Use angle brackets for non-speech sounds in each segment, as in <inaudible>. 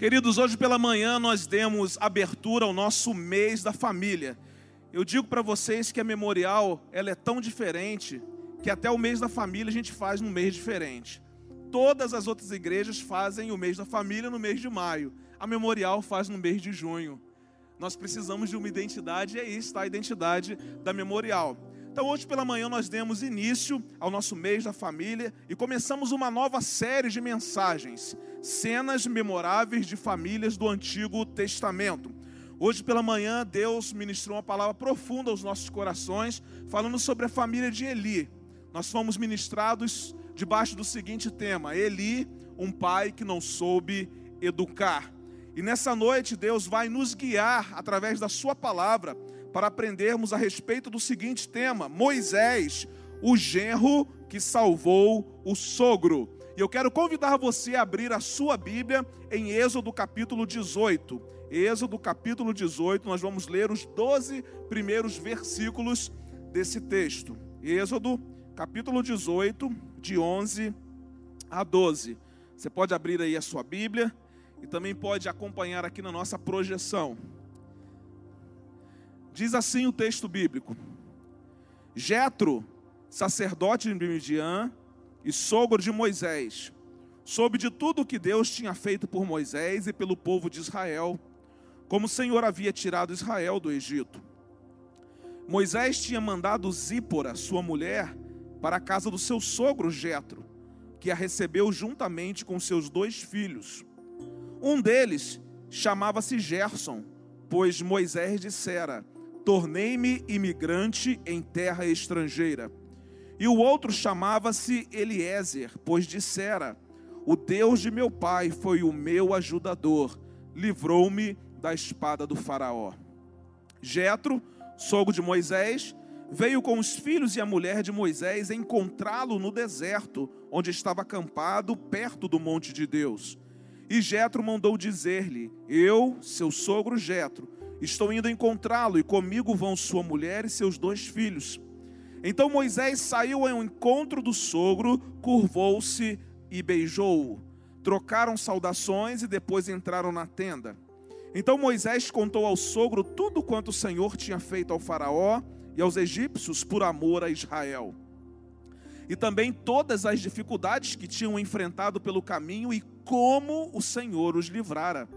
Queridos, hoje pela manhã nós demos abertura ao nosso mês da família. Eu digo para vocês que a memorial ela é tão diferente que até o mês da família a gente faz num mês diferente. Todas as outras igrejas fazem o mês da família no mês de maio. A memorial faz no mês de junho. Nós precisamos de uma identidade, e é isso, tá? a identidade da memorial. Então, hoje pela manhã, nós demos início ao nosso mês da família e começamos uma nova série de mensagens, cenas memoráveis de famílias do Antigo Testamento. Hoje pela manhã, Deus ministrou uma palavra profunda aos nossos corações, falando sobre a família de Eli. Nós fomos ministrados debaixo do seguinte tema: Eli, um pai que não soube educar. E nessa noite, Deus vai nos guiar através da Sua palavra para aprendermos a respeito do seguinte tema: Moisés, o genro que salvou o sogro. E eu quero convidar você a abrir a sua Bíblia em Êxodo capítulo 18. Êxodo capítulo 18, nós vamos ler os 12 primeiros versículos desse texto. Êxodo capítulo 18, de 11 a 12. Você pode abrir aí a sua Bíblia e também pode acompanhar aqui na nossa projeção. Diz assim o texto bíblico: Jetro, sacerdote de Midian e sogro de Moisés, soube de tudo o que Deus tinha feito por Moisés e pelo povo de Israel, como o Senhor havia tirado Israel do Egito. Moisés tinha mandado Zípora, sua mulher, para a casa do seu sogro Jetro, que a recebeu juntamente com seus dois filhos. Um deles chamava-se Gerson, pois Moisés dissera: Tornei-me imigrante em terra estrangeira. E o outro chamava-se Eliezer, pois dissera: O Deus de meu pai foi o meu ajudador, livrou-me da espada do Faraó. Jetro, sogro de Moisés, veio com os filhos e a mulher de Moisés encontrá-lo no deserto, onde estava acampado, perto do monte de Deus. E Jetro mandou dizer-lhe: Eu, seu sogro Jetro, estou indo encontrá-lo, e comigo vão sua mulher e seus dois filhos. Então Moisés saiu ao encontro do sogro, curvou-se e beijou-o. Trocaram saudações e depois entraram na tenda. Então Moisés contou ao sogro tudo quanto o Senhor tinha feito ao Faraó e aos egípcios por amor a Israel. E também todas as dificuldades que tinham enfrentado pelo caminho e como o Senhor os livrara.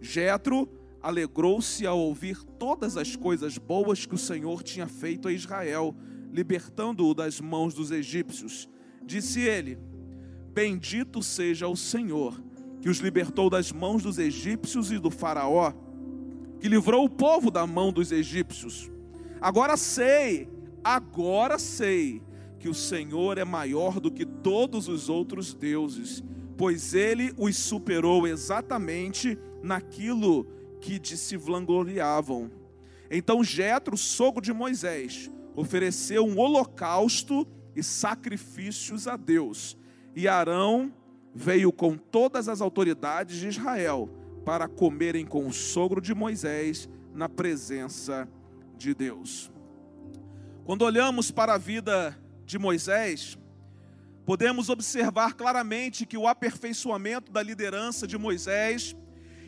Jetro alegrou-se ao ouvir todas as coisas boas que o Senhor tinha feito a Israel, libertando-o das mãos dos egípcios. Disse ele: Bendito seja o Senhor, que os libertou das mãos dos egípcios e do Faraó, que livrou o povo da mão dos egípcios. Agora sei, agora sei que o Senhor é maior do que todos os outros deuses, pois ele os superou exatamente naquilo que de se vangloriavam. Então Jetro, sogro de Moisés, ofereceu um holocausto e sacrifícios a Deus. E Arão veio com todas as autoridades de Israel para comerem com o sogro de Moisés na presença de Deus. Quando olhamos para a vida de Moisés, podemos observar claramente que o aperfeiçoamento da liderança de Moisés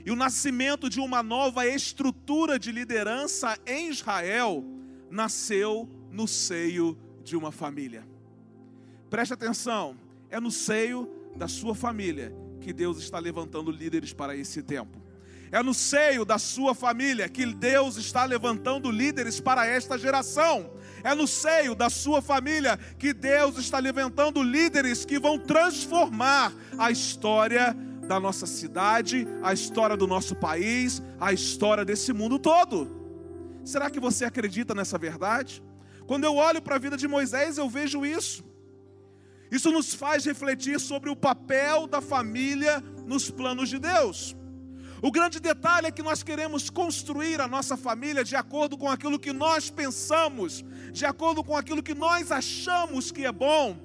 e o nascimento de uma nova estrutura de liderança em Israel nasceu no seio de uma família. Preste atenção, é no seio da sua família que Deus está levantando líderes para esse tempo. É no seio da sua família que Deus está levantando líderes para esta geração. É no seio da sua família que Deus está levantando líderes que vão transformar a história da nossa cidade, a história do nosso país, a história desse mundo todo. Será que você acredita nessa verdade? Quando eu olho para a vida de Moisés, eu vejo isso. Isso nos faz refletir sobre o papel da família nos planos de Deus. O grande detalhe é que nós queremos construir a nossa família de acordo com aquilo que nós pensamos, de acordo com aquilo que nós achamos que é bom.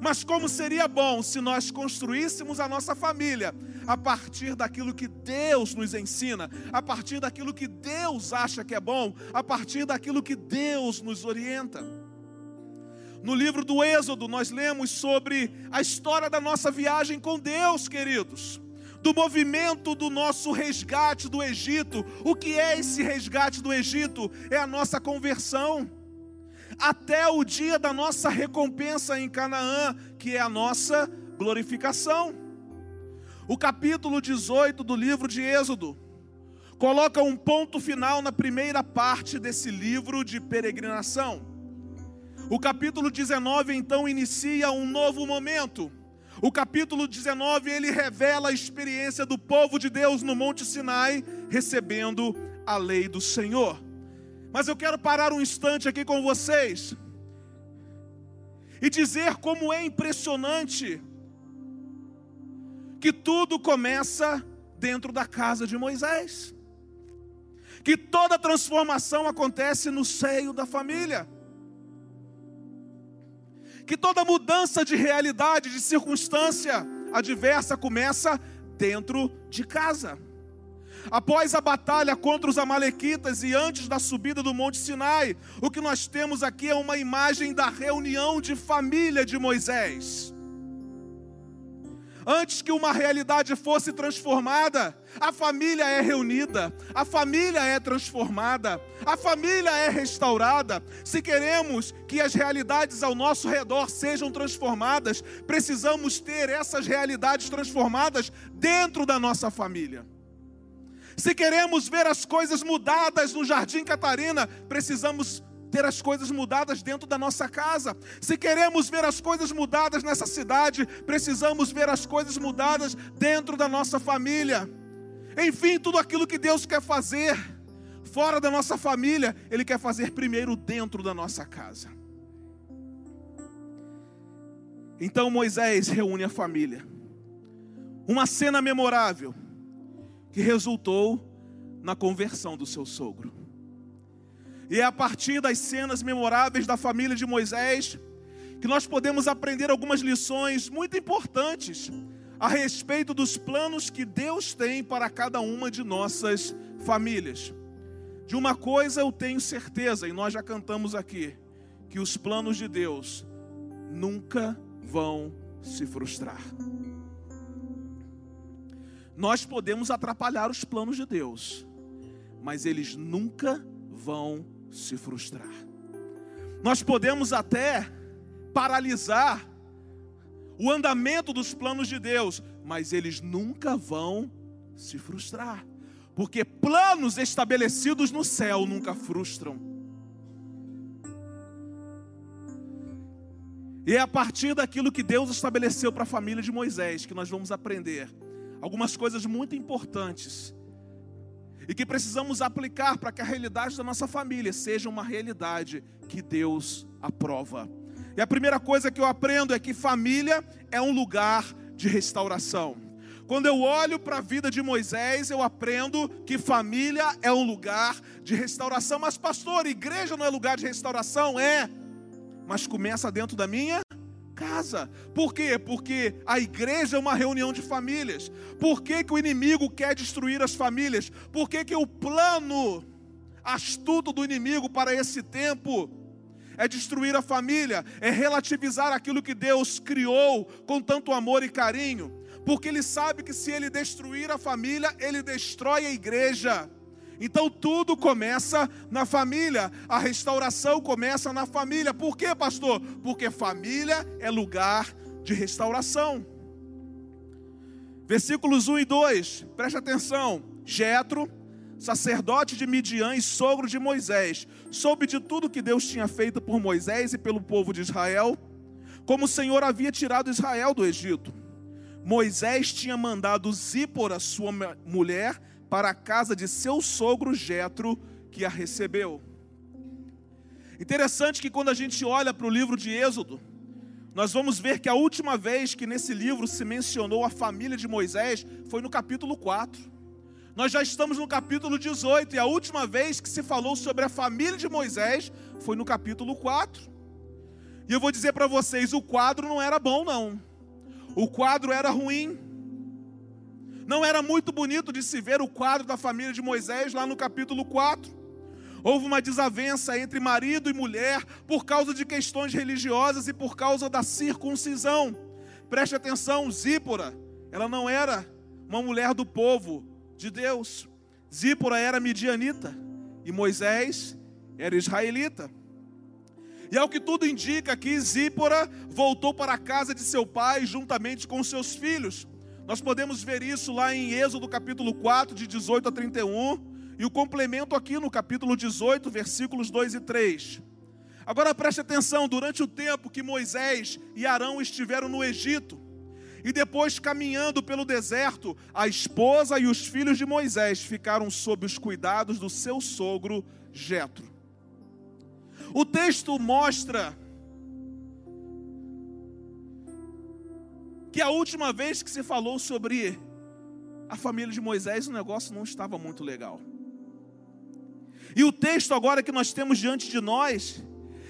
Mas como seria bom se nós construíssemos a nossa família a partir daquilo que Deus nos ensina, a partir daquilo que Deus acha que é bom, a partir daquilo que Deus nos orienta. No livro do Êxodo, nós lemos sobre a história da nossa viagem com Deus, queridos. do movimento do nosso resgate do Egito. O que é esse resgate do Egito? É a nossa conversão. Até o dia da nossa recompensa em Canaã, que é a nossa glorificação. O capítulo 18 do livro de Êxodo coloca um ponto final na primeira parte desse livro de peregrinação. O capítulo 19 então inicia um novo momento o capítulo 19 ele revela a experiência do povo de Deus no Monte Sinai, recebendo a lei do Senhor. Mas eu quero parar um instante aqui com vocês e dizer como é impressionante que tudo começa dentro da casa de Moisés. Que toda transformação acontece no seio da família que toda mudança de realidade, de circunstância adversa começa dentro de casa. Após a batalha contra os Amalequitas e antes da subida do Monte Sinai, o que nós temos aqui é uma imagem da reunião de família de Moisés. Antes que uma realidade fosse transformada, a família é reunida, a família é transformada, a família é restaurada. Se queremos que as realidades ao nosso redor sejam transformadas, precisamos ter essas realidades transformadas dentro da nossa família. Se queremos ver as coisas mudadas no Jardim Catarina, precisamos ter as coisas mudadas dentro da nossa casa. Se queremos ver as coisas mudadas nessa cidade, precisamos ver as coisas mudadas dentro da nossa família. Enfim, tudo aquilo que Deus quer fazer fora da nossa família, Ele quer fazer primeiro dentro da nossa casa. Então Moisés reúne a família. Uma cena memorável que resultou na conversão do seu sogro. E é a partir das cenas memoráveis da família de Moisés que nós podemos aprender algumas lições muito importantes a respeito dos planos que Deus tem para cada uma de nossas famílias. De uma coisa eu tenho certeza, e nós já cantamos aqui, que os planos de Deus nunca vão se frustrar. Nós podemos atrapalhar os planos de Deus, mas eles nunca vão se frustrar. Nós podemos até paralisar o andamento dos planos de Deus, mas eles nunca vão se frustrar, porque planos estabelecidos no céu nunca frustram. E é a partir daquilo que Deus estabeleceu para a família de Moisés que nós vamos aprender algumas coisas muito importantes e que precisamos aplicar para que a realidade da nossa família seja uma realidade que Deus aprova. E a primeira coisa que eu aprendo é que família é um lugar de restauração. Quando eu olho para a vida de Moisés, eu aprendo que família é um lugar de restauração. Mas, pastor, igreja não é lugar de restauração? É, mas começa dentro da minha casa. Por quê? Porque a igreja é uma reunião de famílias. Por que, que o inimigo quer destruir as famílias? Por que, que o plano astuto do inimigo para esse tempo é destruir a família, é relativizar aquilo que Deus criou com tanto amor e carinho? Porque ele sabe que se ele destruir a família, ele destrói a igreja. Então tudo começa na família, a restauração começa na família. Por quê, pastor? Porque família é lugar de restauração. Versículos 1 e 2, preste atenção. Jetro, sacerdote de Midian e sogro de Moisés, soube de tudo que Deus tinha feito por Moisés e pelo povo de Israel, como o Senhor havia tirado Israel do Egito. Moisés tinha mandado Zípora, sua mulher, para a casa de seu sogro Jetro, que a recebeu. Interessante que quando a gente olha para o livro de Êxodo, nós vamos ver que a última vez que nesse livro se mencionou a família de Moisés foi no capítulo 4. Nós já estamos no capítulo 18 e a última vez que se falou sobre a família de Moisés foi no capítulo 4. E eu vou dizer para vocês, o quadro não era bom não. O quadro era ruim. Não era muito bonito de se ver o quadro da família de Moisés lá no capítulo 4. Houve uma desavença entre marido e mulher por causa de questões religiosas e por causa da circuncisão. Preste atenção, Zípora, ela não era uma mulher do povo de Deus. Zípora era midianita e Moisés era israelita. E ao que tudo indica aqui, Zípora voltou para a casa de seu pai juntamente com seus filhos. Nós podemos ver isso lá em Êxodo capítulo 4, de 18 a 31, e o complemento aqui no capítulo 18, versículos 2 e 3. Agora preste atenção, durante o tempo que Moisés e Arão estiveram no Egito, e depois caminhando pelo deserto, a esposa e os filhos de Moisés ficaram sob os cuidados do seu sogro Jetro. O texto mostra que a última vez que se falou sobre a família de Moisés, o negócio não estava muito legal. E o texto agora que nós temos diante de nós,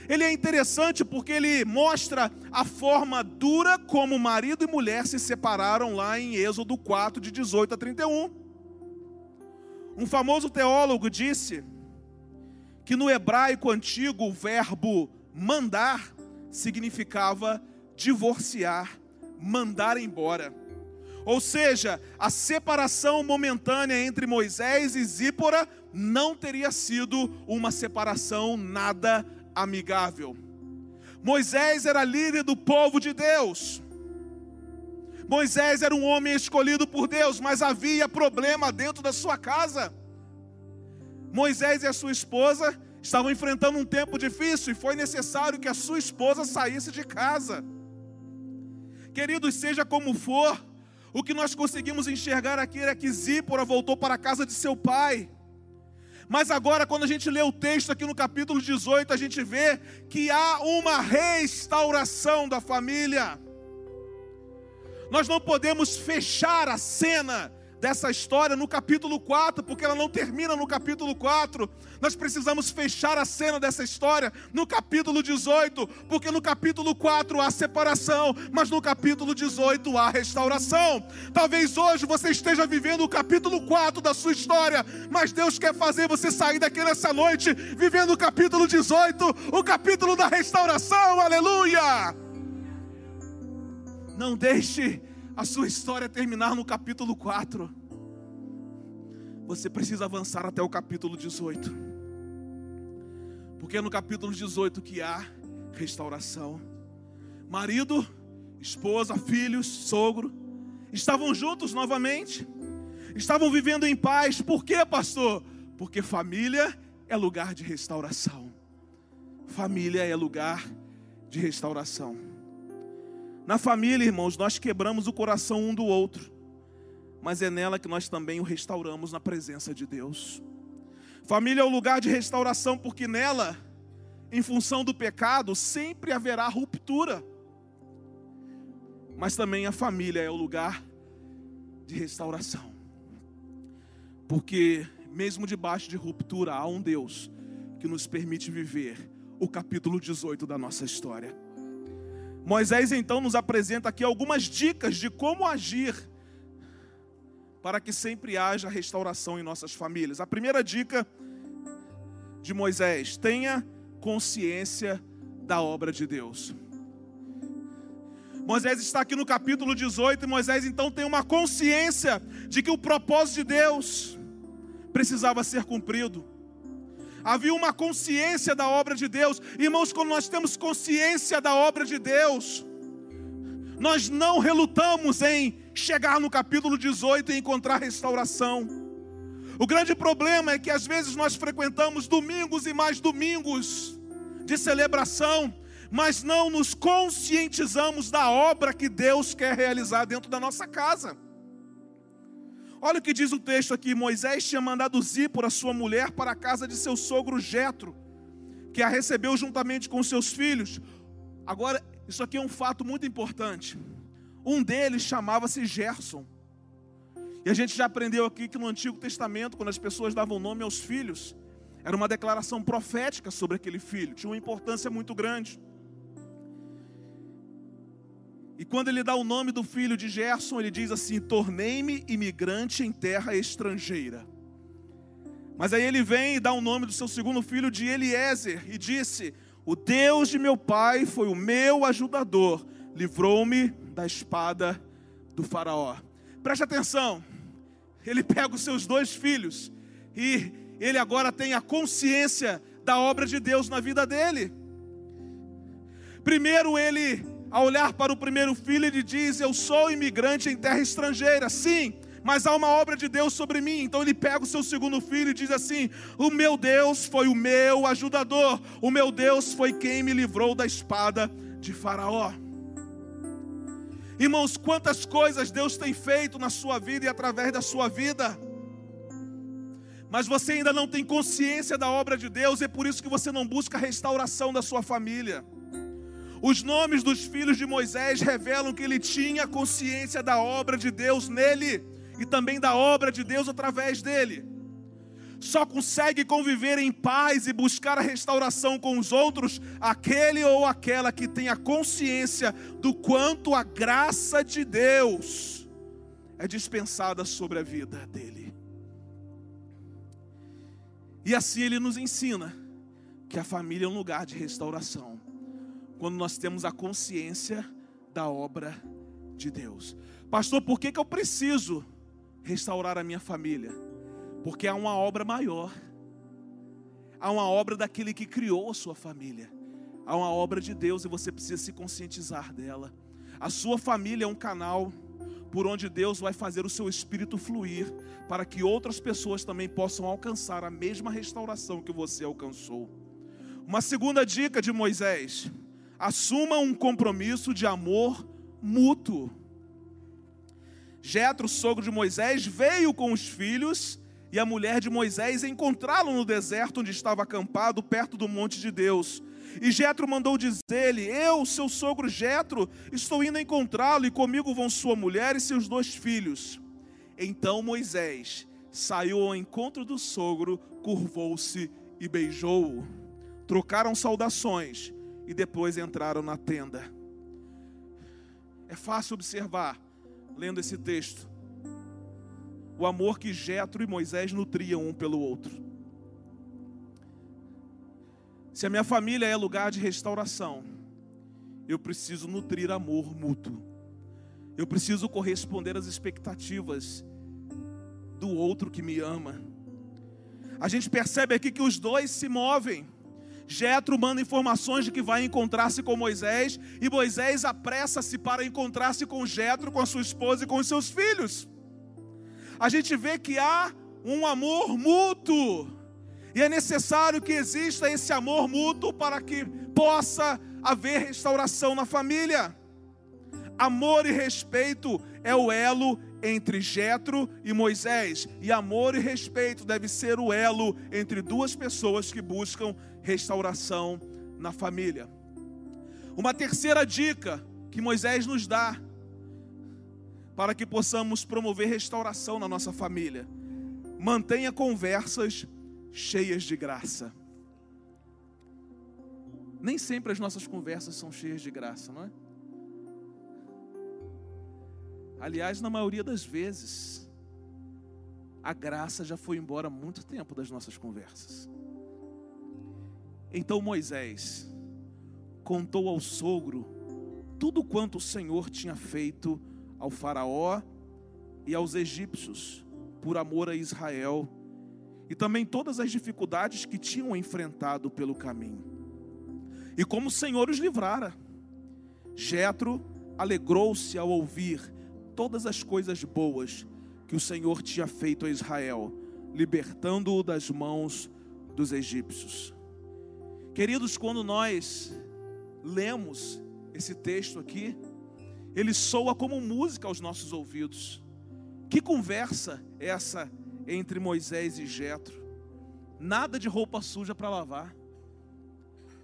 ele é interessante porque ele mostra a forma dura como marido e mulher se separaram lá em Êxodo 4, de 18 a 31. Um famoso teólogo disse que no hebraico antigo o verbo mandar significava divorciar, mandar embora. Ou seja, a separação momentânea entre Moisés e Zípora não teria sido uma separação nada amigável. Moisés era líder do povo de Deus. Moisés era um homem escolhido por Deus, mas havia problema dentro da sua casa. Moisés e a sua esposa estavam enfrentando um tempo difícil e foi necessário que a sua esposa saísse de casa. Queridos, seja como for, o que nós conseguimos enxergar aqui é que Zípora voltou para a casa de seu pai. Mas agora, quando a gente lê o texto aqui no capítulo 18, a gente vê que há uma restauração da família. Nós não podemos fechar a cena dessa história no capítulo 4, porque ela não termina no capítulo 4. Nós precisamos fechar a cena dessa história no capítulo 18, porque no capítulo 4 há separação, mas no capítulo 18 há restauração. Talvez hoje você esteja vivendo o capítulo 4 da sua história, mas Deus quer fazer você sair daqui nessa noite vivendo o capítulo 18, o capítulo da restauração. Aleluia! Não deixe a sua história terminar no capítulo 4. Você precisa avançar até o capítulo 18. Porque é no capítulo 18 que há restauração. Marido, esposa, filhos, sogro, estavam juntos novamente. Estavam vivendo em paz. Por quê, pastor? Porque família é lugar de restauração. Família é lugar de restauração. Na família, irmãos, nós quebramos o coração um do outro, mas é nela que nós também o restauramos na presença de Deus. Família é o lugar de restauração, porque nela, em função do pecado, sempre haverá ruptura. Mas também a família é o lugar de restauração. Porque, mesmo debaixo de ruptura, há um Deus que nos permite viver o capítulo 18 da nossa história. Moisés então nos apresenta aqui algumas dicas de como agir para que sempre haja restauração em nossas famílias. A primeira dica de Moisés: tenha consciência da obra de Deus. Moisés está aqui no capítulo 18 e Moisés então tem uma consciência de que o propósito de Deus precisava ser cumprido havia uma consciência da obra de Deus. Irmãos, quando nós temos consciência da obra de Deus, nós não relutamos em chegar no capítulo 18 e encontrar restauração. O grande problema é que às vezes nós frequentamos domingos e mais domingos de celebração, mas não nos conscientizamos da obra que Deus quer realizar dentro da nossa casa. Olha o que diz o texto aqui: Moisés tinha mandado Zípora, sua mulher, para a casa de seu sogro Jetro, que a recebeu juntamente com seus filhos. Agora, isso aqui é um fato muito importante. Um deles chamava-se Gerson. E a gente já aprendeu aqui que no Antigo Testamento, quando as pessoas davam nome aos filhos, era uma declaração profética sobre aquele filho, tinha uma importância muito grande. E quando ele dá o nome do filho de Gerson, ele diz assim: Tornei-me imigrante em terra estrangeira. Mas aí ele vem e dá o nome do seu segundo filho de Eliezer e disse: O Deus de meu pai foi o meu ajudador, livrou-me da espada do Faraó. Preste atenção. Ele pega os seus dois filhos e ele agora tem a consciência da obra de Deus na vida dele. Primeiro ele, ao olhar para o primeiro filho, ele diz: "Eu sou imigrante em terra estrangeira". Sim, mas há uma obra de Deus sobre mim. Então ele pega o seu segundo filho e diz assim: O meu Deus foi o meu ajudador, o meu Deus foi quem me livrou da espada de Faraó. Irmãos, quantas coisas Deus tem feito na sua vida e através da sua vida. Mas você ainda não tem consciência da obra de Deus, e é por isso que você não busca a restauração da sua família. Os nomes dos filhos de Moisés revelam que ele tinha consciência da obra de Deus nele e também da obra de Deus através dele. Só consegue conviver em paz e buscar a restauração com os outros aquele ou aquela que tem a consciência do quanto a graça de Deus é dispensada sobre a vida dele. E assim ele nos ensina que a família é um lugar de restauração, quando nós temos a consciência da obra de Deus. Pastor, por que, que eu preciso restaurar a minha família, porque há uma obra maior, há uma obra daquele que criou a sua família, há uma obra de Deus e você precisa se conscientizar dela. A sua família é um canal por onde Deus vai fazer o seu espírito fluir, para que outras pessoas também possam alcançar a mesma restauração que você alcançou. Uma segunda dica de Moisés: assuma um compromisso de amor mútuo. Jetro, sogro de Moisés, veio com os filhos e a mulher de Moisés encontrá-lo no deserto onde estava acampado, perto do monte de Deus. E Jetro mandou dizer-lhe: Eu, seu sogro Jetro, estou indo encontrá-lo e comigo vão sua mulher e seus dois filhos. Então Moisés saiu ao encontro do sogro, curvou-se e beijou-o. Trocaram saudações e depois entraram na tenda. É fácil observar lendo esse texto, o amor que Jetro e Moisés nutriam um pelo outro. Se a minha família é lugar de restauração, eu preciso nutrir amor mútuo. Eu preciso corresponder às expectativas do outro que me ama. A gente percebe aqui que os dois se movem Jetro manda informações de que vai encontrar-se com Moisés e Moisés apressa-se para encontrar-se com Jetro, com a sua esposa e com os seus filhos. A gente vê que há um amor mútuo e é necessário que exista esse amor mútuo para que possa haver restauração na família. Amor e respeito é o elo entre Jetro e Moisés, e amor e respeito deve ser o elo entre duas pessoas que buscam restauração na família. Uma terceira dica que Moisés nos dá para que possamos promover restauração na nossa família: mantenha conversas cheias de graça. Nem sempre as nossas conversas são cheias de graça, não é? Aliás, na maioria das vezes, a graça já foi embora há muito tempo das nossas conversas. Então Moisés contou ao sogro tudo quanto o Senhor tinha feito ao Faraó e aos egípcios por amor a Israel e também todas as dificuldades que tinham enfrentado pelo caminho. E como o Senhor os livrara. Jetro alegrou-se ao ouvir todas as coisas boas que o Senhor tinha feito a Israel, libertando-o das mãos dos egípcios. Queridos, quando nós lemos esse texto aqui, ele soa como música aos nossos ouvidos. Que conversa é essa entre Moisés e Jetro? Nada de roupa suja para lavar.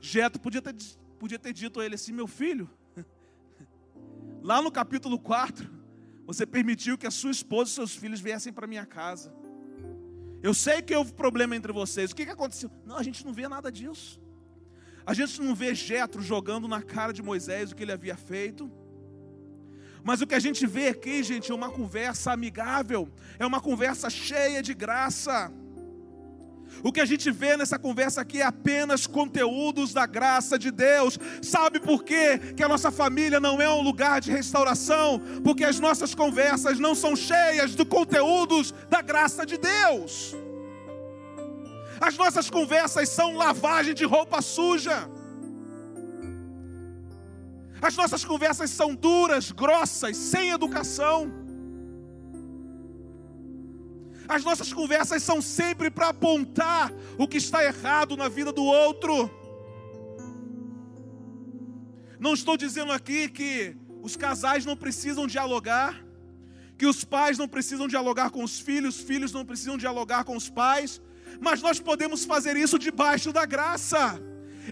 Jetro podia ter, podia ter dito a ele assim: meu filho, <laughs> lá no capítulo 4, você permitiu que a sua esposa e seus filhos viessem para minha casa. Eu sei que houve problema entre vocês. O que, que aconteceu? Não, a gente não vê nada disso. A gente não vê Jetro jogando na cara de Moisés o que ele havia feito. Mas o que a gente vê aqui, gente, é uma conversa amigável, é uma conversa cheia de graça. O que a gente vê nessa conversa aqui é apenas conteúdos da graça de Deus. Sabe por quê? Que a nossa família não é um lugar de restauração? Porque as nossas conversas não são cheias de conteúdos da graça de Deus. As nossas conversas são lavagem de roupa suja. As nossas conversas são duras, grossas, sem educação. As nossas conversas são sempre para apontar o que está errado na vida do outro. Não estou dizendo aqui que os casais não precisam dialogar, que os pais não precisam dialogar com os filhos, os filhos não precisam dialogar com os pais, mas nós podemos fazer isso debaixo da graça.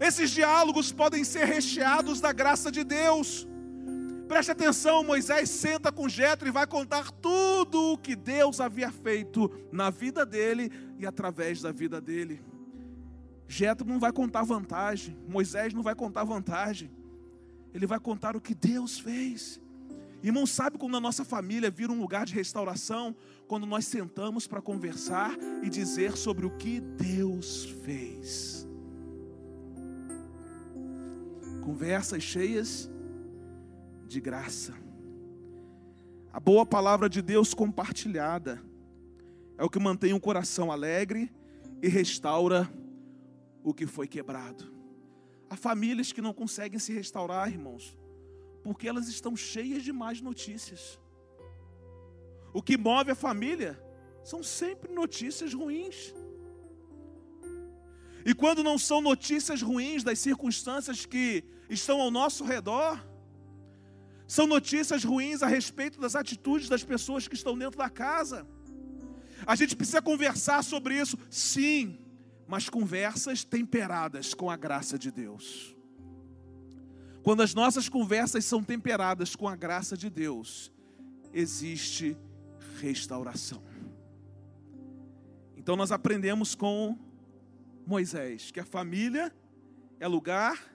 Esses diálogos podem ser recheados da graça de Deus. Preste atenção, Moisés senta com Jetro e vai contar tudo o que Deus havia feito na vida dele e através da vida dele. Jetro não vai contar vantagem, Moisés não vai contar vantagem. Ele vai contar o que Deus fez. Irmão, sabe quando a nossa família vira um lugar de restauração? Quando nós sentamos para conversar e dizer sobre o que Deus fez. Conversas cheias de graça. A boa palavra de Deus compartilhada é o que mantém o coração alegre e restaura o que foi quebrado. Há famílias que não conseguem se restaurar, irmãos, porque elas estão cheias de más notícias. O que move a família são sempre notícias ruins. E quando não são notícias ruins das circunstâncias que estão ao nosso redor, são notícias ruins a respeito das atitudes das pessoas que estão dentro da casa. A gente precisa conversar sobre isso, sim, mas conversas temperadas com a graça de Deus. Quando as nossas conversas são temperadas com a graça de Deus, existe restauração. Então nós aprendemos com Moisés que a família é lugar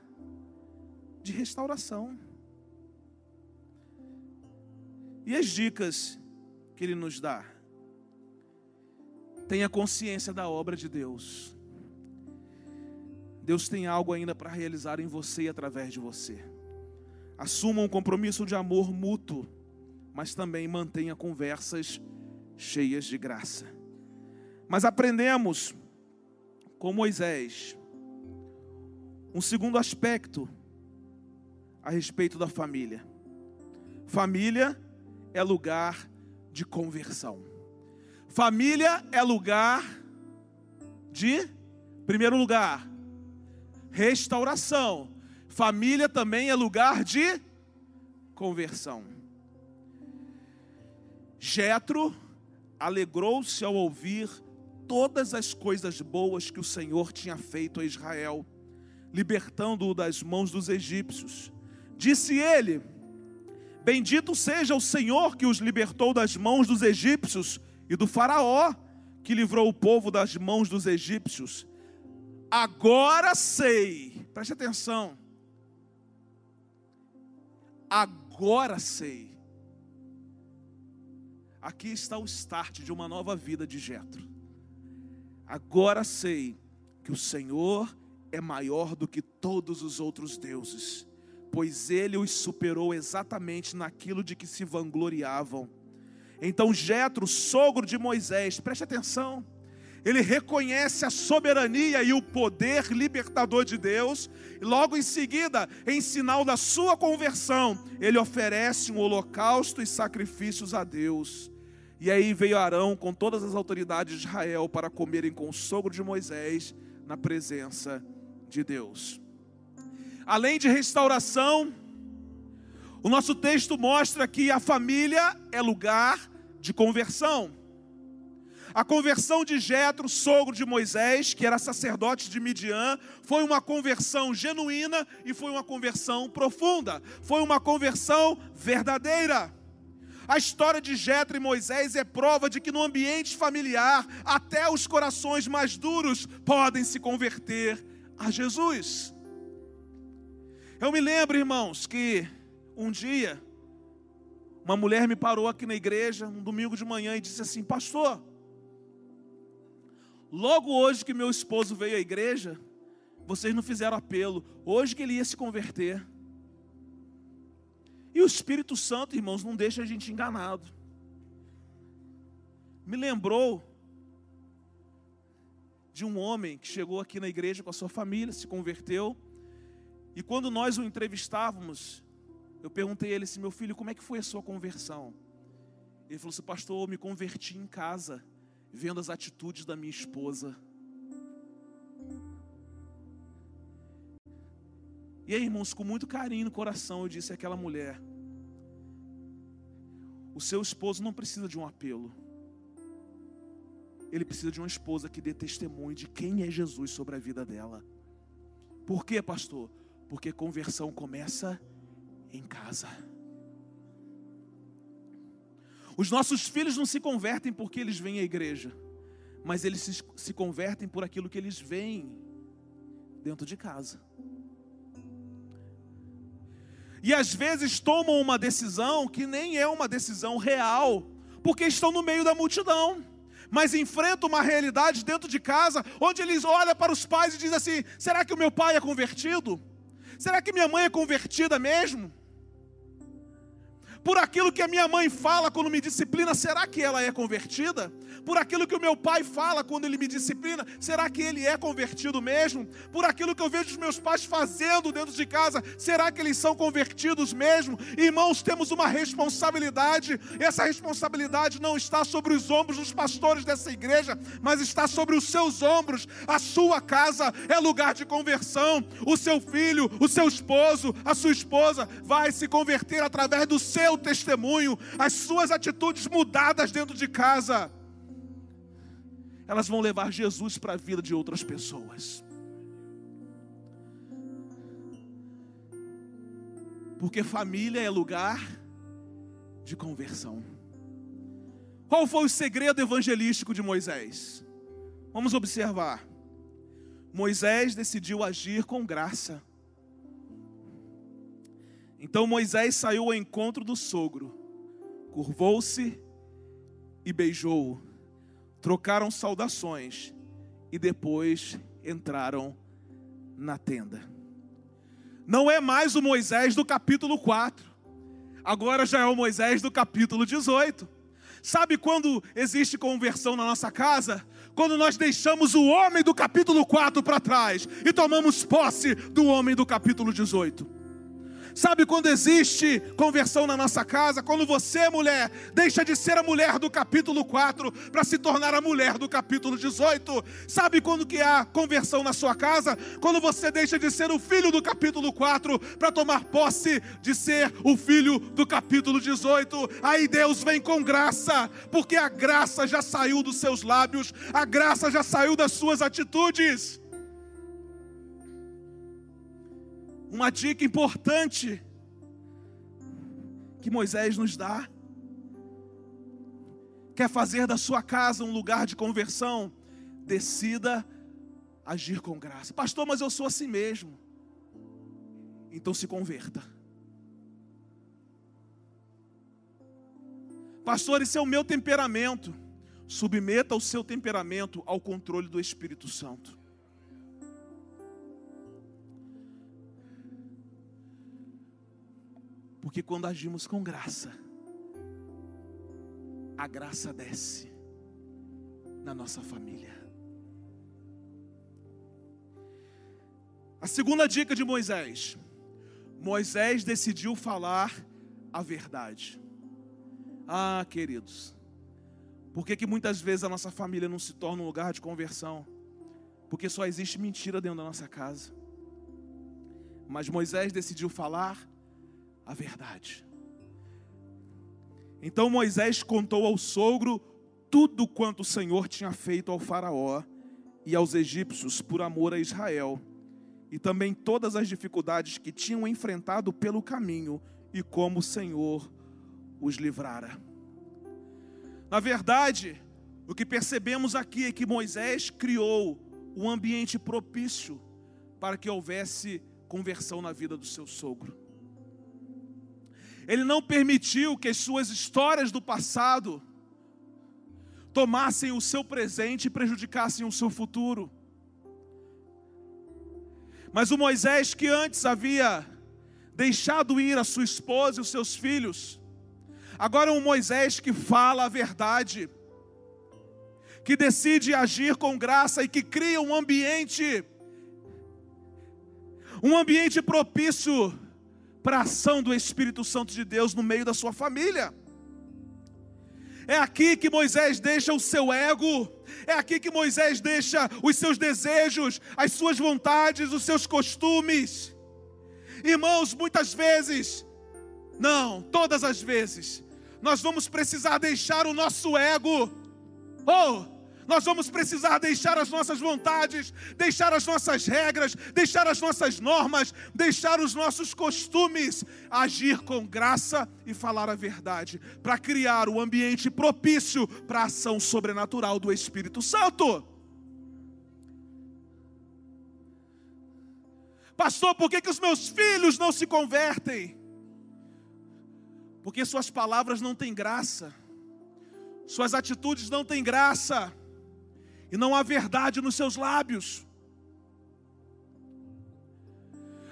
de restauração. E as dicas que ele nos dá? Tenha consciência da obra de Deus. Deus tem algo ainda para realizar em você e através de você. Assuma um compromisso de amor mútuo, mas também mantenha conversas cheias de graça. Mas aprendemos com Moisés um segundo aspecto a respeito da família. Família é lugar de conversão. Família é lugar de, primeiro lugar, restauração. Família também é lugar de conversão. Jetro alegrou-se ao ouvir todas as coisas boas que o Senhor tinha feito a Israel, libertando-o das mãos dos egípcios. Disse ele: Bendito seja o Senhor que os libertou das mãos dos egípcios e do Faraó, que livrou o povo das mãos dos egípcios. Agora sei, preste atenção. Agora sei. Aqui está o start de uma nova vida de Jetro. Agora sei que o Senhor é maior do que todos os outros deuses pois ele os superou exatamente naquilo de que se vangloriavam. Então Jetro, sogro de Moisés, preste atenção, ele reconhece a soberania e o poder libertador de Deus, e logo em seguida, em sinal da sua conversão, ele oferece um holocausto e sacrifícios a Deus. E aí veio Arão com todas as autoridades de Israel para comerem com o sogro de Moisés na presença de Deus além de restauração, o nosso texto mostra que a família é lugar de conversão. A conversão de Jetro, sogro de Moisés, que era sacerdote de Midian, foi uma conversão genuína e foi uma conversão profunda, foi uma conversão verdadeira. A história de Jetro e Moisés é prova de que no ambiente familiar, até os corações mais duros podem se converter a Jesus. Eu me lembro, irmãos, que um dia uma mulher me parou aqui na igreja, um domingo de manhã, e disse assim: Pastor, Logo hoje que meu esposo veio à igreja, vocês não fizeram apelo. Hoje que ele ia se converter. E o Espírito Santo, irmãos, não deixa a gente enganado. Me lembrou de um homem que chegou aqui na igreja com a sua família, se converteu. E quando nós o entrevistávamos, eu perguntei a ele assim: meu filho, como é que foi a sua conversão? Ele falou assim: pastor, eu me converti em casa, vendo as atitudes da minha esposa. E aí, irmãos, com muito carinho no coração, eu disse àquela mulher: o seu esposo não precisa de um apelo, ele precisa de uma esposa que dê testemunho de quem é Jesus sobre a vida dela. Por quê, pastor? Porque conversão começa em casa. Os nossos filhos não se convertem porque eles vêm à igreja, mas eles se, se convertem por aquilo que eles veem dentro de casa. E às vezes tomam uma decisão que nem é uma decisão real, porque estão no meio da multidão. Mas enfrentam uma realidade dentro de casa, onde eles olham para os pais e dizem assim: será que o meu pai é convertido? Será que minha mãe é convertida mesmo? por aquilo que a minha mãe fala quando me disciplina, será que ela é convertida? Por aquilo que o meu pai fala quando ele me disciplina, será que ele é convertido mesmo? Por aquilo que eu vejo os meus pais fazendo dentro de casa, será que eles são convertidos mesmo? Irmãos, temos uma responsabilidade, essa responsabilidade não está sobre os ombros dos pastores dessa igreja, mas está sobre os seus ombros. A sua casa é lugar de conversão, o seu filho, o seu esposo, a sua esposa vai se converter através do seu testemunho, as suas atitudes mudadas dentro de casa, elas vão levar Jesus para a vida de outras pessoas. Porque família é lugar de conversão. Qual foi o segredo evangelístico de Moisés? Vamos observar. Moisés decidiu agir com graça. Então Moisés saiu ao encontro do sogro, curvou-se e beijou-o. Trocaram saudações e depois entraram na tenda. Não é mais o Moisés do capítulo 4, agora já é o Moisés do capítulo 18. Sabe quando existe conversão na nossa casa? Quando nós deixamos o homem do capítulo 4 para trás e tomamos posse do homem do capítulo 18. Sabe quando existe conversão na nossa casa? Quando você, mulher, deixa de ser a mulher do capítulo 4 para se tornar a mulher do capítulo 18. Sabe quando que há conversão na sua casa? Quando você deixa de ser o filho do capítulo 4 para tomar posse de ser o filho do capítulo 18. Aí Deus vem com graça, porque a graça já saiu dos seus lábios, a graça já saiu das suas atitudes. Uma dica importante que Moisés nos dá. Quer fazer da sua casa um lugar de conversão? Decida agir com graça. Pastor, mas eu sou assim mesmo. Então se converta. Pastor, esse é o meu temperamento. Submeta o seu temperamento ao controle do Espírito Santo. Porque quando agimos com graça, a graça desce na nossa família. A segunda dica de Moisés: Moisés decidiu falar a verdade. Ah, queridos, por que, que muitas vezes a nossa família não se torna um lugar de conversão? Porque só existe mentira dentro da nossa casa. Mas Moisés decidiu falar a verdade. Então Moisés contou ao sogro tudo quanto o Senhor tinha feito ao Faraó e aos egípcios por amor a Israel, e também todas as dificuldades que tinham enfrentado pelo caminho e como o Senhor os livrara. Na verdade, o que percebemos aqui é que Moisés criou um ambiente propício para que houvesse conversão na vida do seu sogro. Ele não permitiu que as suas histórias do passado tomassem o seu presente e prejudicassem o seu futuro. Mas o Moisés que antes havia deixado ir a sua esposa e os seus filhos, agora é um Moisés que fala a verdade, que decide agir com graça e que cria um ambiente, um ambiente propício para a ação do Espírito Santo de Deus no meio da sua família. É aqui que Moisés deixa o seu ego, é aqui que Moisés deixa os seus desejos, as suas vontades, os seus costumes. Irmãos, muitas vezes, não, todas as vezes, nós vamos precisar deixar o nosso ego. Oh, nós vamos precisar deixar as nossas vontades, deixar as nossas regras, deixar as nossas normas, deixar os nossos costumes, agir com graça e falar a verdade, para criar o ambiente propício para a ação sobrenatural do Espírito Santo. Pastor, por que, que os meus filhos não se convertem? Porque suas palavras não têm graça, suas atitudes não têm graça e não há verdade nos seus lábios.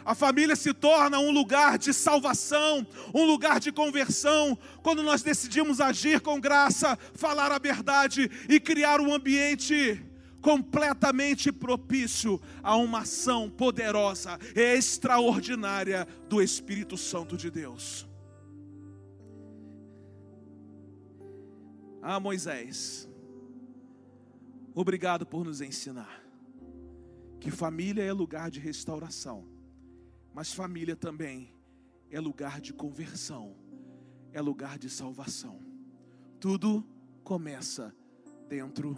A família se torna um lugar de salvação, um lugar de conversão, quando nós decidimos agir com graça, falar a verdade e criar um ambiente completamente propício a uma ação poderosa e extraordinária do Espírito Santo de Deus. Ah, Moisés, Obrigado por nos ensinar que família é lugar de restauração, mas família também é lugar de conversão, é lugar de salvação. Tudo começa dentro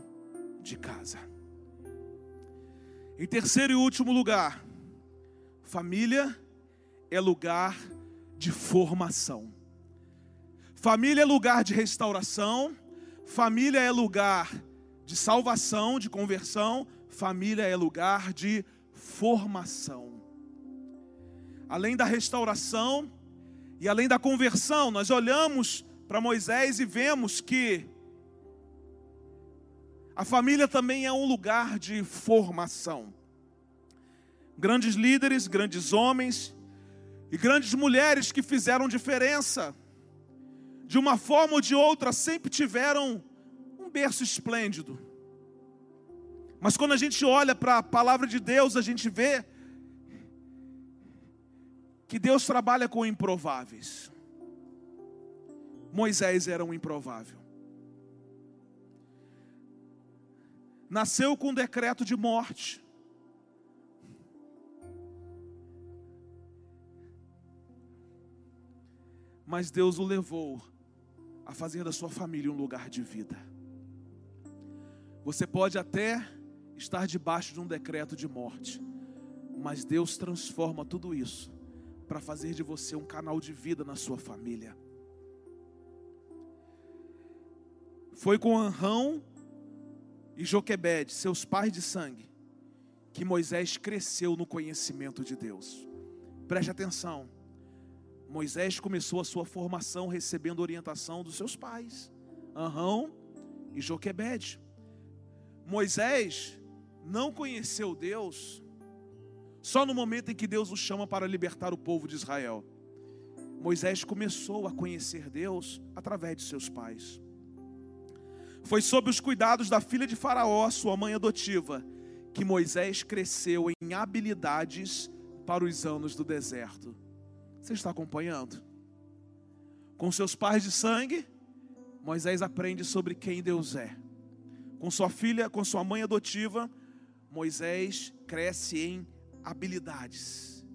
de casa. Em terceiro e último lugar, família é lugar de formação. Família é lugar de restauração, família é lugar de salvação, de conversão, família é lugar de formação. Além da restauração e além da conversão, nós olhamos para Moisés e vemos que a família também é um lugar de formação. Grandes líderes, grandes homens e grandes mulheres que fizeram diferença, de uma forma ou de outra, sempre tiveram um berço esplêndido. Mas quando a gente olha para a palavra de Deus, a gente vê que Deus trabalha com improváveis. Moisés era um improvável. Nasceu com um decreto de morte. Mas Deus o levou a fazer da sua família um lugar de vida. Você pode até estar debaixo de um decreto de morte, mas Deus transforma tudo isso para fazer de você um canal de vida na sua família. Foi com Anrão e Joquebede, seus pais de sangue, que Moisés cresceu no conhecimento de Deus. Preste atenção. Moisés começou a sua formação recebendo orientação dos seus pais, Anrão e Joquebede. Moisés não conheceu Deus só no momento em que Deus o chama para libertar o povo de Israel. Moisés começou a conhecer Deus através de seus pais. Foi sob os cuidados da filha de Faraó, sua mãe adotiva, que Moisés cresceu em habilidades para os anos do deserto. Você está acompanhando? Com seus pais de sangue, Moisés aprende sobre quem Deus é com sua filha, com sua mãe adotiva, Moisés cresce em habilidades.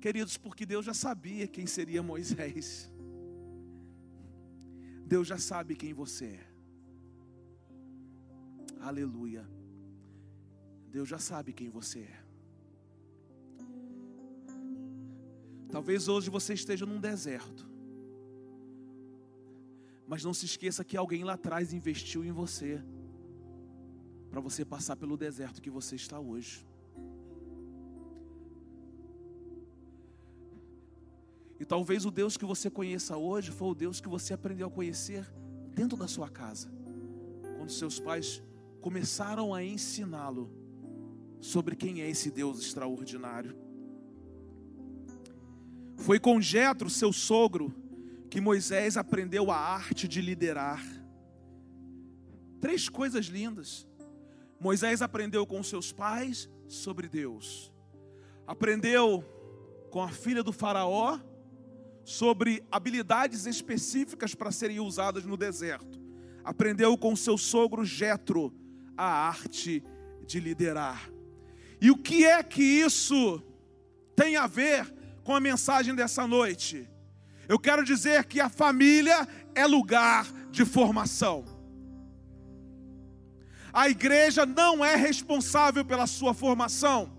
Queridos, porque Deus já sabia quem seria Moisés. Deus já sabe quem você é. Aleluia. Deus já sabe quem você é. Talvez hoje você esteja num deserto. Mas não se esqueça que alguém lá atrás investiu em você, para você passar pelo deserto que você está hoje. E talvez o Deus que você conheça hoje foi o Deus que você aprendeu a conhecer dentro da sua casa, quando seus pais começaram a ensiná-lo sobre quem é esse Deus extraordinário. Foi com Jetro, seu sogro, que Moisés aprendeu a arte de liderar. Três coisas lindas. Moisés aprendeu com seus pais sobre Deus. Aprendeu com a filha do faraó sobre habilidades específicas para serem usadas no deserto. Aprendeu com seu sogro Jetro a arte de liderar. E o que é que isso tem a ver com a mensagem dessa noite? Eu quero dizer que a família é lugar de formação. A igreja não é responsável pela sua formação.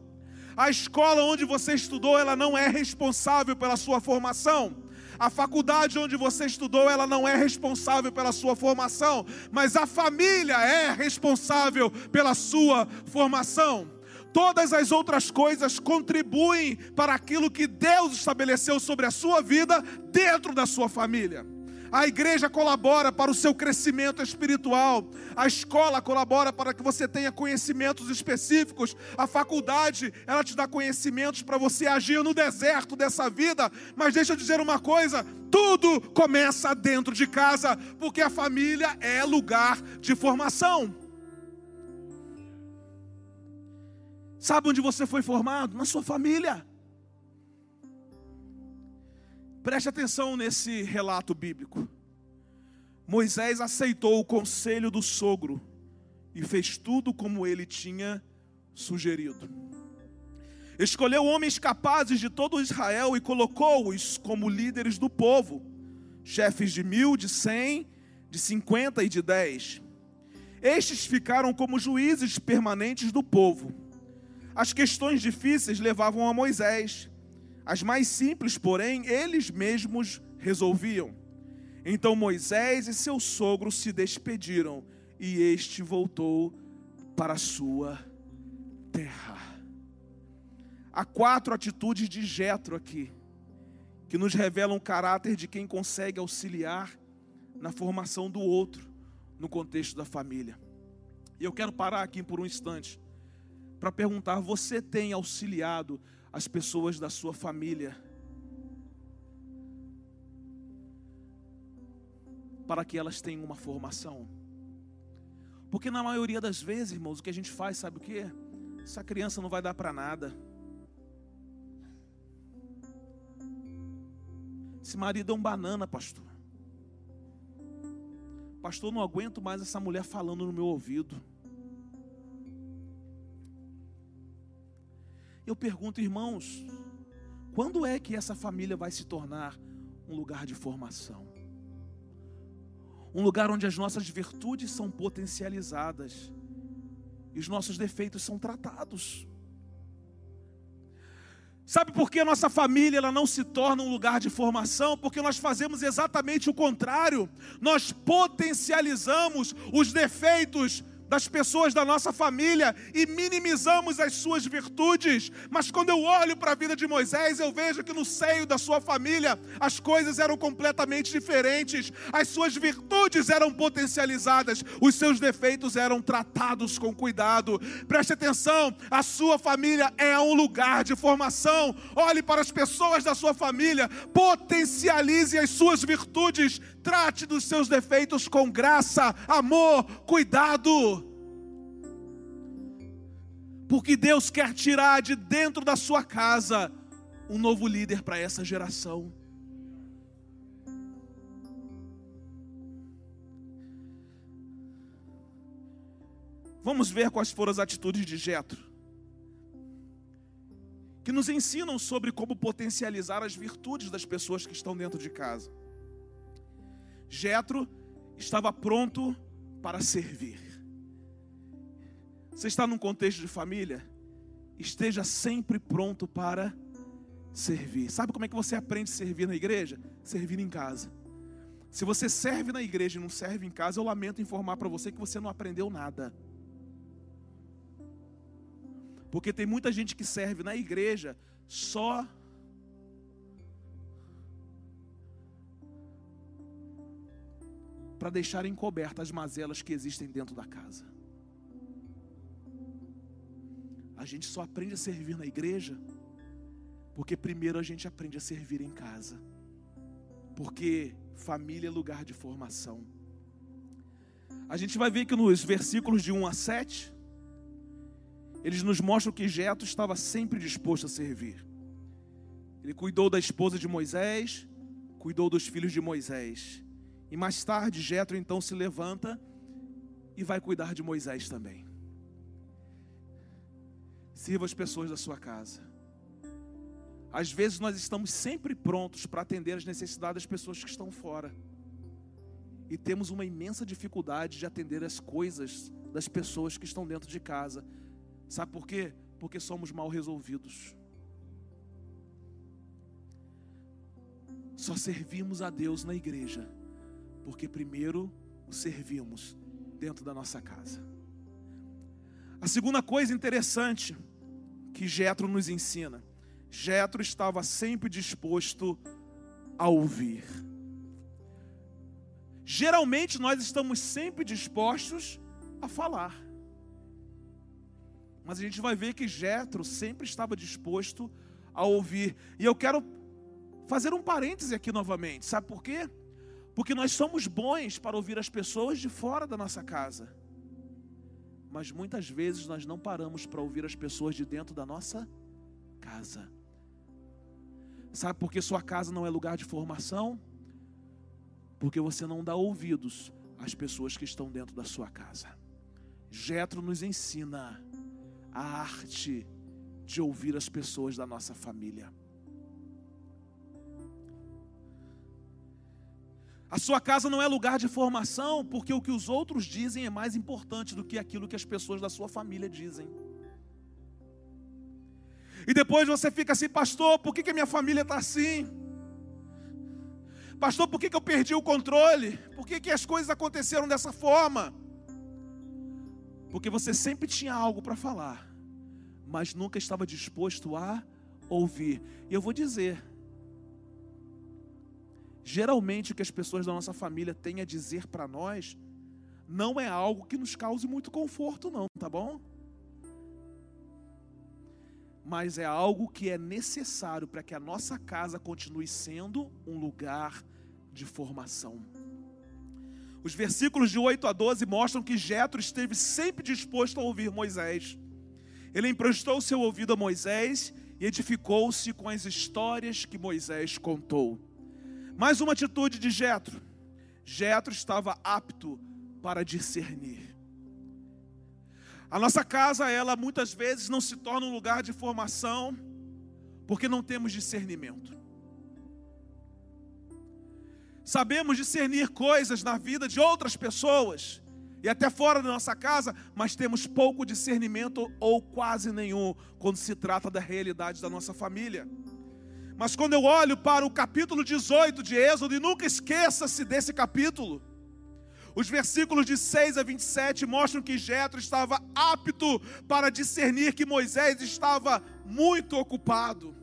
A escola onde você estudou, ela não é responsável pela sua formação. A faculdade onde você estudou, ela não é responsável pela sua formação, mas a família é responsável pela sua formação. Todas as outras coisas contribuem para aquilo que Deus estabeleceu sobre a sua vida dentro da sua família. A igreja colabora para o seu crescimento espiritual. A escola colabora para que você tenha conhecimentos específicos. A faculdade, ela te dá conhecimentos para você agir no deserto dessa vida. Mas deixa eu dizer uma coisa: tudo começa dentro de casa, porque a família é lugar de formação. Sabe onde você foi formado? Na sua família. Preste atenção nesse relato bíblico. Moisés aceitou o conselho do sogro e fez tudo como ele tinha sugerido. Escolheu homens capazes de todo Israel e colocou-os como líderes do povo, chefes de mil, de cem, de cinquenta e de dez. Estes ficaram como juízes permanentes do povo. As questões difíceis levavam a Moisés as mais simples, porém, eles mesmos resolviam. Então Moisés e seu sogro se despediram e este voltou para a sua terra. Há quatro atitudes de Jetro aqui que nos revelam o caráter de quem consegue auxiliar na formação do outro no contexto da família. E eu quero parar aqui por um instante para perguntar: você tem auxiliado as pessoas da sua família. Para que elas tenham uma formação. Porque na maioria das vezes, irmãos, o que a gente faz, sabe o que? Essa criança não vai dar para nada. Esse marido é um banana, pastor. Pastor, não aguento mais essa mulher falando no meu ouvido. Eu pergunto, irmãos, quando é que essa família vai se tornar um lugar de formação? Um lugar onde as nossas virtudes são potencializadas e os nossos defeitos são tratados. Sabe por que a nossa família ela não se torna um lugar de formação? Porque nós fazemos exatamente o contrário. Nós potencializamos os defeitos das pessoas da nossa família e minimizamos as suas virtudes. Mas quando eu olho para a vida de Moisés, eu vejo que no seio da sua família as coisas eram completamente diferentes. As suas virtudes eram potencializadas, os seus defeitos eram tratados com cuidado. Preste atenção, a sua família é um lugar de formação. Olhe para as pessoas da sua família, potencialize as suas virtudes, trate dos seus defeitos com graça, amor, cuidado. Porque Deus quer tirar de dentro da sua casa um novo líder para essa geração. Vamos ver quais foram as atitudes de Jetro, que nos ensinam sobre como potencializar as virtudes das pessoas que estão dentro de casa. Jetro estava pronto para servir. Você está num contexto de família? Esteja sempre pronto para servir. Sabe como é que você aprende a servir na igreja? Servir em casa. Se você serve na igreja e não serve em casa, eu lamento informar para você que você não aprendeu nada. Porque tem muita gente que serve na igreja só para deixar encobertas as mazelas que existem dentro da casa. A gente só aprende a servir na igreja porque primeiro a gente aprende a servir em casa. Porque família é lugar de formação. A gente vai ver que nos versículos de 1 a 7, eles nos mostram que Jetro estava sempre disposto a servir. Ele cuidou da esposa de Moisés, cuidou dos filhos de Moisés. E mais tarde, Jetro então se levanta e vai cuidar de Moisés também. Sirva as pessoas da sua casa. Às vezes nós estamos sempre prontos para atender as necessidades das pessoas que estão fora. E temos uma imensa dificuldade de atender as coisas das pessoas que estão dentro de casa. Sabe por quê? Porque somos mal resolvidos. Só servimos a Deus na igreja, porque primeiro o servimos dentro da nossa casa. A segunda coisa interessante que Jetro nos ensina, Jetro estava sempre disposto a ouvir. Geralmente nós estamos sempre dispostos a falar. Mas a gente vai ver que Jetro sempre estava disposto a ouvir. E eu quero fazer um parêntese aqui novamente. Sabe por quê? Porque nós somos bons para ouvir as pessoas de fora da nossa casa. Mas muitas vezes nós não paramos para ouvir as pessoas de dentro da nossa casa. Sabe por que sua casa não é lugar de formação? Porque você não dá ouvidos às pessoas que estão dentro da sua casa. Jetro nos ensina a arte de ouvir as pessoas da nossa família. A sua casa não é lugar de formação, porque o que os outros dizem é mais importante do que aquilo que as pessoas da sua família dizem. E depois você fica assim, pastor, por que, que a minha família está assim? Pastor, por que, que eu perdi o controle? Por que, que as coisas aconteceram dessa forma? Porque você sempre tinha algo para falar, mas nunca estava disposto a ouvir. E eu vou dizer, Geralmente o que as pessoas da nossa família têm a dizer para nós não é algo que nos cause muito conforto, não, tá bom? Mas é algo que é necessário para que a nossa casa continue sendo um lugar de formação. Os versículos de 8 a 12 mostram que Jetro esteve sempre disposto a ouvir Moisés. Ele emprestou seu ouvido a Moisés e edificou-se com as histórias que Moisés contou. Mais uma atitude de Jetro. Jetro estava apto para discernir. A nossa casa, ela muitas vezes não se torna um lugar de formação porque não temos discernimento. Sabemos discernir coisas na vida de outras pessoas e até fora da nossa casa, mas temos pouco discernimento ou quase nenhum quando se trata da realidade da nossa família. Mas quando eu olho para o capítulo 18 de Êxodo, e nunca esqueça-se desse capítulo, os versículos de 6 a 27 mostram que Jetro estava apto para discernir que Moisés estava muito ocupado.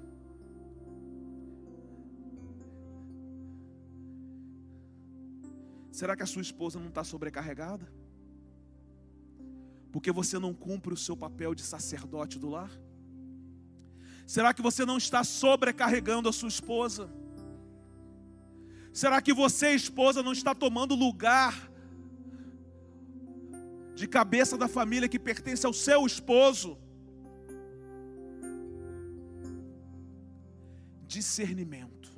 Será que a sua esposa não está sobrecarregada? Porque você não cumpre o seu papel de sacerdote do lar? Será que você não está sobrecarregando a sua esposa? Será que você, esposa, não está tomando lugar de cabeça da família que pertence ao seu esposo? Discernimento.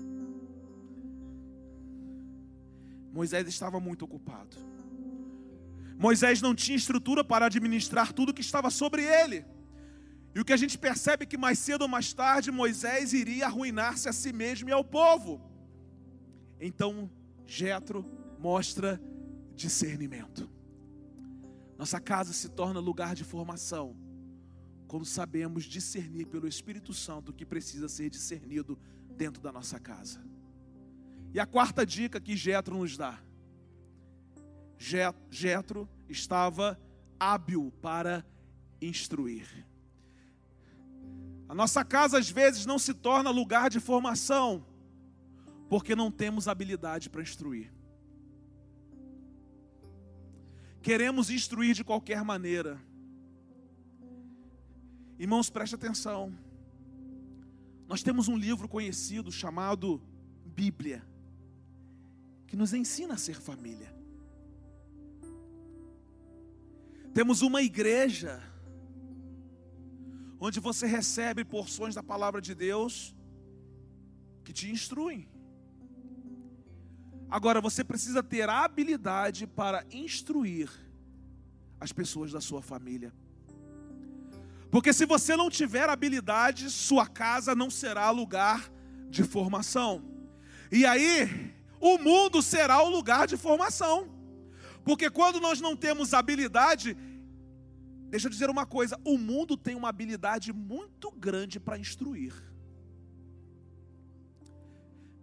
Moisés estava muito ocupado. Moisés não tinha estrutura para administrar tudo que estava sobre ele. E o que a gente percebe é que mais cedo ou mais tarde Moisés iria arruinar-se a si mesmo e ao povo. Então Jetro mostra discernimento. Nossa casa se torna lugar de formação quando sabemos discernir pelo Espírito Santo o que precisa ser discernido dentro da nossa casa. E a quarta dica que Jetro nos dá. Jetro estava hábil para instruir. A nossa casa às vezes não se torna lugar de formação, porque não temos habilidade para instruir. queremos instruir de qualquer maneira. Irmãos, preste atenção. Nós temos um livro conhecido chamado Bíblia, que nos ensina a ser família. Temos uma igreja onde você recebe porções da palavra de Deus que te instruem. Agora você precisa ter a habilidade para instruir as pessoas da sua família. Porque se você não tiver habilidade, sua casa não será lugar de formação. E aí, o mundo será o lugar de formação. Porque quando nós não temos habilidade, deixa eu dizer uma coisa: o mundo tem uma habilidade muito grande para instruir.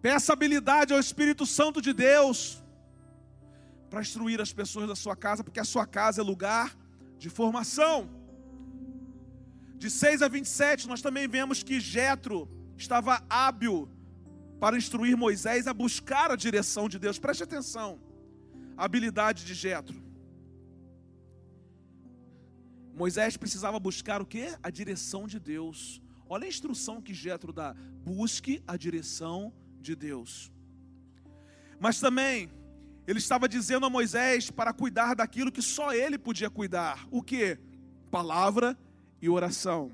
Peça habilidade ao Espírito Santo de Deus para instruir as pessoas da sua casa, porque a sua casa é lugar de formação. De 6 a 27, nós também vemos que Jetro estava hábil para instruir Moisés a buscar a direção de Deus. Preste atenção a habilidade de Jetro. Moisés precisava buscar o que? A direção de Deus. Olha a instrução que Jetro dá: busque a direção de Deus. Mas também ele estava dizendo a Moisés para cuidar daquilo que só ele podia cuidar. O que? Palavra e oração.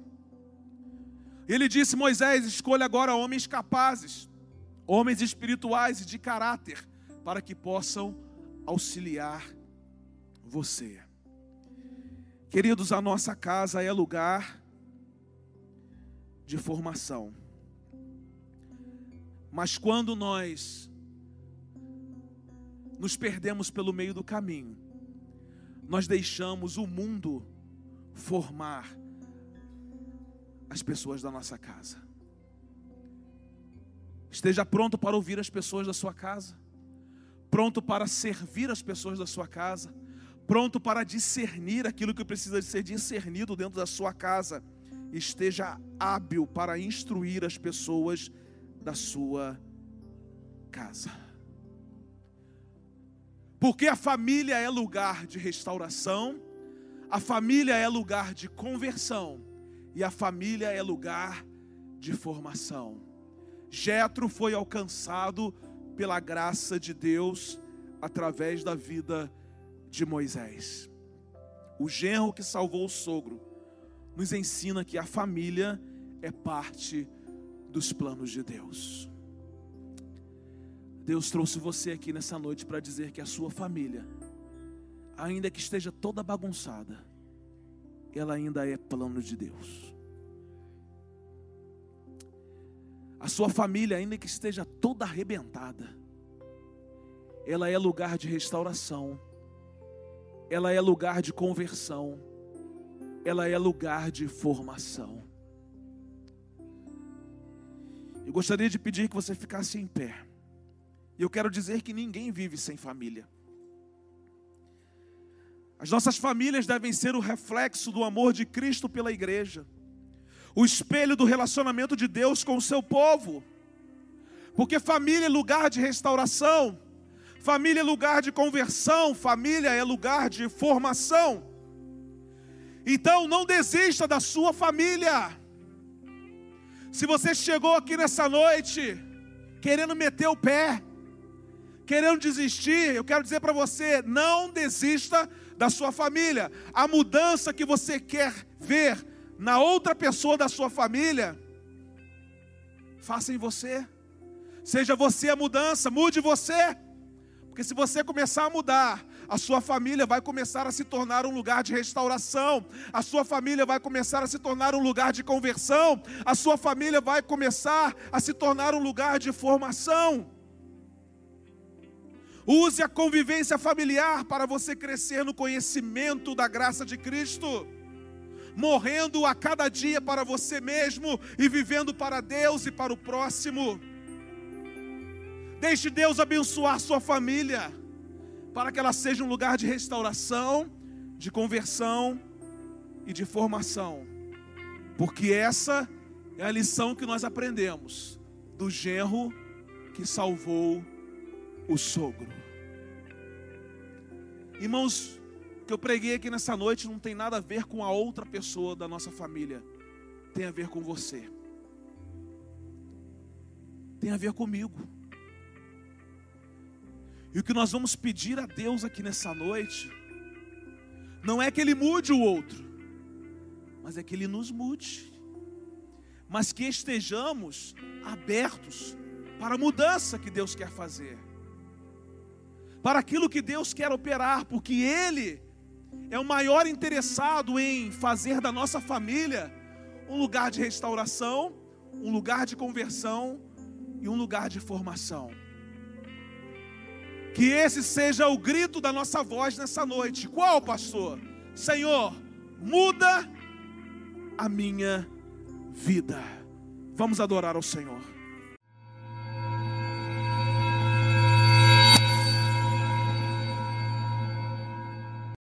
Ele disse: Moisés, escolha agora homens capazes, homens espirituais e de caráter, para que possam auxiliar você. Queridos, a nossa casa é lugar de formação. Mas quando nós nos perdemos pelo meio do caminho, nós deixamos o mundo formar as pessoas da nossa casa. Esteja pronto para ouvir as pessoas da sua casa pronto para servir as pessoas da sua casa, pronto para discernir aquilo que precisa ser discernido dentro da sua casa, esteja hábil para instruir as pessoas da sua casa. Porque a família é lugar de restauração, a família é lugar de conversão e a família é lugar de formação. Jetro foi alcançado pela graça de Deus através da vida de Moisés. O genro que salvou o sogro nos ensina que a família é parte dos planos de Deus. Deus trouxe você aqui nessa noite para dizer que a sua família, ainda que esteja toda bagunçada, ela ainda é plano de Deus. A sua família, ainda que esteja toda arrebentada, ela é lugar de restauração, ela é lugar de conversão, ela é lugar de formação. Eu gostaria de pedir que você ficasse em pé. E eu quero dizer que ninguém vive sem família. As nossas famílias devem ser o reflexo do amor de Cristo pela igreja o espelho do relacionamento de Deus com o seu povo. Porque família é lugar de restauração, família é lugar de conversão, família é lugar de formação. Então não desista da sua família. Se você chegou aqui nessa noite querendo meter o pé, querendo desistir, eu quero dizer para você: não desista da sua família. A mudança que você quer ver na outra pessoa da sua família, faça em você. Seja você a mudança, mude você. Porque se você começar a mudar, a sua família vai começar a se tornar um lugar de restauração, a sua família vai começar a se tornar um lugar de conversão, a sua família vai começar a se tornar um lugar de formação. Use a convivência familiar para você crescer no conhecimento da graça de Cristo morrendo a cada dia para você mesmo e vivendo para Deus e para o próximo. Deixe Deus abençoar sua família, para que ela seja um lugar de restauração, de conversão e de formação, porque essa é a lição que nós aprendemos do genro que salvou o sogro. Irmãos, que eu preguei aqui nessa noite não tem nada a ver com a outra pessoa da nossa família, tem a ver com você, tem a ver comigo. E o que nós vamos pedir a Deus aqui nessa noite, não é que Ele mude o outro, mas é que Ele nos mude, mas que estejamos abertos para a mudança que Deus quer fazer, para aquilo que Deus quer operar, porque Ele é o maior interessado em fazer da nossa família um lugar de restauração, um lugar de conversão e um lugar de formação. Que esse seja o grito da nossa voz nessa noite. Qual, pastor? Senhor, muda a minha vida. Vamos adorar ao Senhor.